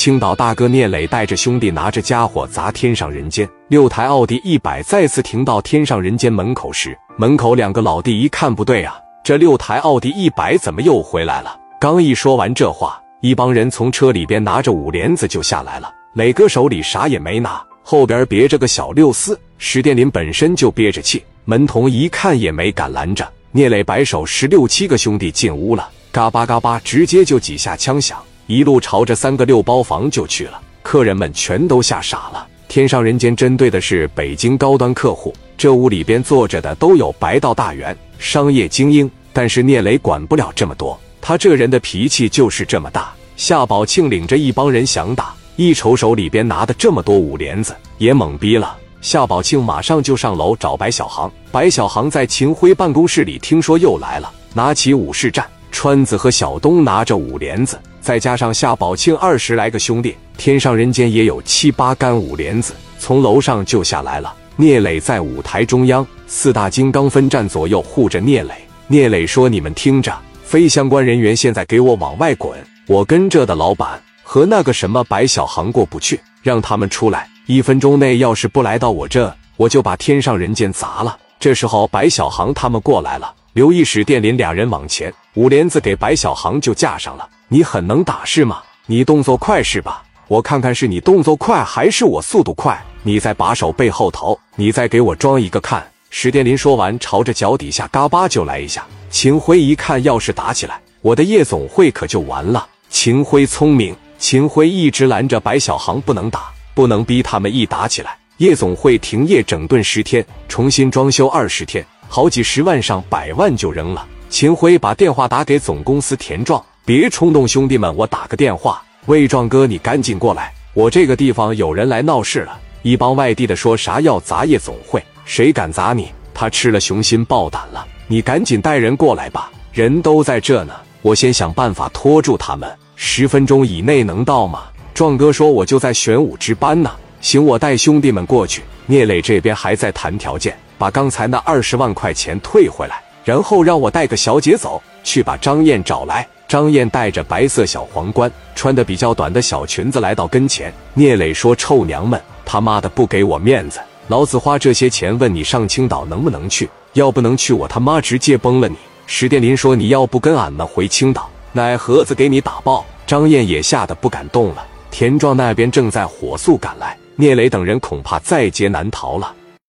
青岛大哥聂磊带着兄弟拿着家伙砸天上人间，六台奥迪一百再次停到天上人间门口时，门口两个老弟一看不对啊，这六台奥迪一百怎么又回来了？刚一说完这话，一帮人从车里边拿着五连子就下来了。磊哥手里啥也没拿，后边别着个小六四。史殿林本身就憋着气，门童一看也没敢拦着。聂磊摆手，十六七个兄弟进屋了，嘎巴嘎巴，直接就几下枪响。一路朝着三个六包房就去了，客人们全都吓傻了。天上人间针对的是北京高端客户，这屋里边坐着的都有白道大员、商业精英。但是聂磊管不了这么多，他这人的脾气就是这么大。夏宝庆领着一帮人想打，一瞅手里边拿的这么多五连子，也懵逼了。夏宝庆马上就上楼找白小航，白小航在秦辉办公室里听说又来了，拿起武士战。川子和小东拿着五连子，再加上夏宝庆二十来个兄弟，天上人间也有七八杆五连子，从楼上就下来了。聂磊在舞台中央，四大金刚分站左右护着聂磊。聂磊说：“你们听着，非相关人员现在给我往外滚！我跟这的老板和那个什么白小航过不去，让他们出来。一分钟内要是不来到我这，我就把天上人间砸了。”这时候，白小航他们过来了。刘义史、电林俩人往前，五连子给白小航就架上了。你很能打是吗？你动作快是吧？我看看是你动作快还是我速度快。你再把手背后头，你再给我装一个看。史殿林说完，朝着脚底下嘎巴就来一下。秦辉一看，要是打起来，我的夜总会可就完了。秦辉聪明，秦辉一直拦着白小航不能打，不能逼他们一打起来，夜总会停业整顿十天，重新装修二十天。好几十万上百万就扔了。秦辉把电话打给总公司田壮，别冲动，兄弟们，我打个电话。魏壮哥，你赶紧过来，我这个地方有人来闹事了。一帮外地的说啥要砸夜总会，谁敢砸你？他吃了雄心豹胆了。你赶紧带人过来吧，人都在这呢。我先想办法拖住他们，十分钟以内能到吗？壮哥说我就在玄武值班呢。行，我带兄弟们过去。聂磊这边还在谈条件。把刚才那二十万块钱退回来，然后让我带个小姐走，去把张燕找来。张燕戴着白色小皇冠，穿的比较短的小裙子来到跟前。聂磊说：“臭娘们，他妈的不给我面子！老子花这些钱问你上青岛能不能去，要不能去，我他妈直接崩了你！”史殿林说：“你要不跟俺们回青岛，奶盒子给你打爆！”张燕也吓得不敢动了。田壮那边正在火速赶来，聂磊等人恐怕在劫难逃了。